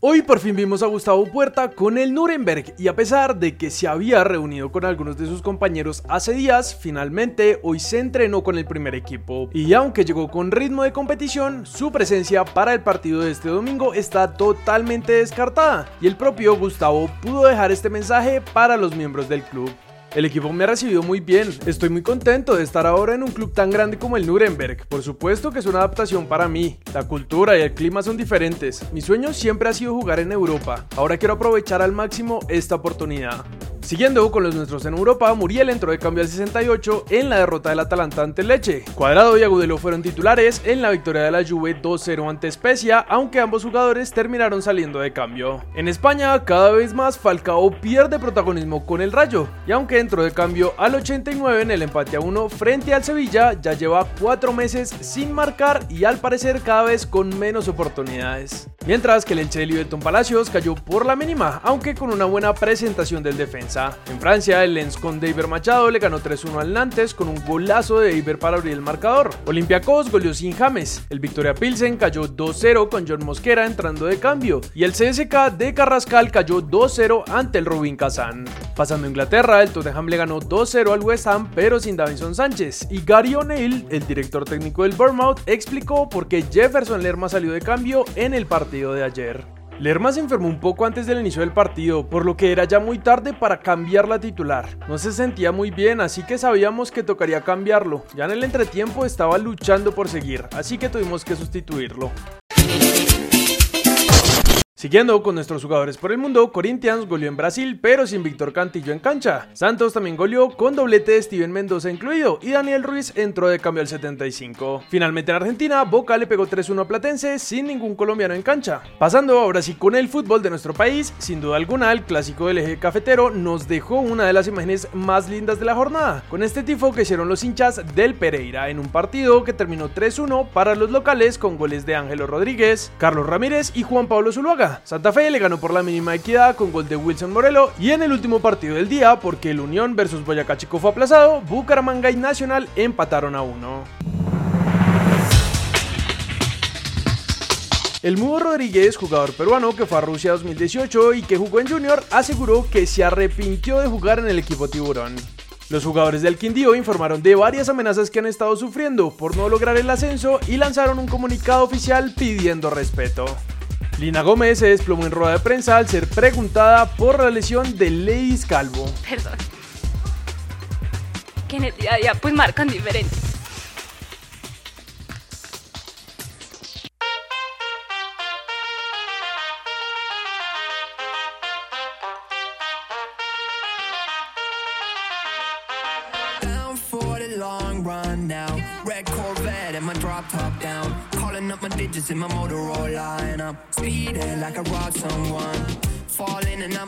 Hoy por fin vimos a Gustavo Puerta con el Nuremberg y a pesar de que se había reunido con algunos de sus compañeros hace días, finalmente hoy se entrenó con el primer equipo. Y aunque llegó con ritmo de competición, su presencia para el partido de este domingo está totalmente descartada y el propio Gustavo pudo dejar este mensaje para los miembros del club. El equipo me ha recibido muy bien, estoy muy contento de estar ahora en un club tan grande como el Nuremberg. Por supuesto que es una adaptación para mí, la cultura y el clima son diferentes. Mi sueño siempre ha sido jugar en Europa, ahora quiero aprovechar al máximo esta oportunidad. Siguiendo con los nuestros en Europa, Muriel entró de cambio al 68 en la derrota del Atalanta ante Leche. Cuadrado y Agudelo fueron titulares en la victoria de la Juve 2-0 ante Spezia, aunque ambos jugadores terminaron saliendo de cambio. En España, cada vez más Falcao pierde protagonismo con el Rayo, y aunque entró de cambio al 89 en el empate a 1 frente al Sevilla, ya lleva 4 meses sin marcar y al parecer cada vez con menos oportunidades. Mientras que el Elche de Libeton Palacios cayó por la mínima, aunque con una buena presentación del defensa. En Francia, el Lens con David Machado le ganó 3-1 al Nantes con un golazo de David para abrir el marcador. Olympiacos goleó sin James. El Victoria Pilsen cayó 2-0 con John Mosquera entrando de cambio. Y el CSK de Carrascal cayó 2-0 ante el Rubin Kazan. Pasando a Inglaterra, el Tottenham le ganó 2-0 al West Ham, pero sin Davison Sánchez. Y Gary O'Neill, el director técnico del Bournemouth, explicó por qué Jefferson Lerma salió de cambio en el partido de ayer. Lerma se enfermó un poco antes del inicio del partido, por lo que era ya muy tarde para cambiar la titular. No se sentía muy bien, así que sabíamos que tocaría cambiarlo. Ya en el entretiempo estaba luchando por seguir, así que tuvimos que sustituirlo. Siguiendo con nuestros jugadores por el mundo, Corinthians goleó en Brasil, pero sin Víctor Cantillo en cancha. Santos también goleó con doblete de Steven Mendoza incluido y Daniel Ruiz entró de cambio al 75. Finalmente en Argentina, Boca le pegó 3-1 a Platense sin ningún colombiano en cancha. Pasando ahora sí con el fútbol de nuestro país, sin duda alguna el clásico del eje cafetero nos dejó una de las imágenes más lindas de la jornada, con este tifo que hicieron los hinchas del Pereira en un partido que terminó 3-1 para los locales con goles de Ángelo Rodríguez, Carlos Ramírez y Juan Pablo Zuluaga. Santa Fe le ganó por la mínima equidad con gol de Wilson Morelo y en el último partido del día, porque el Unión versus Boyacá Chico fue aplazado, Bucaramanga y Nacional empataron a uno. El Mudo Rodríguez, jugador peruano que fue a Rusia 2018 y que jugó en Junior, aseguró que se arrepintió de jugar en el equipo Tiburón. Los jugadores del Quindío informaron de varias amenazas que han estado sufriendo por no lograr el ascenso y lanzaron un comunicado oficial pidiendo respeto. Lina Gómez se desplomó en rueda de prensa al ser preguntada por la lesión de Leis Calvo. Perdón. Que en el día a día pues marcan diferente. Down for the long run now. Red Corvette and my drop top down. Digits in my Motorola and I'm speeding like I robbed someone. Falling and I'm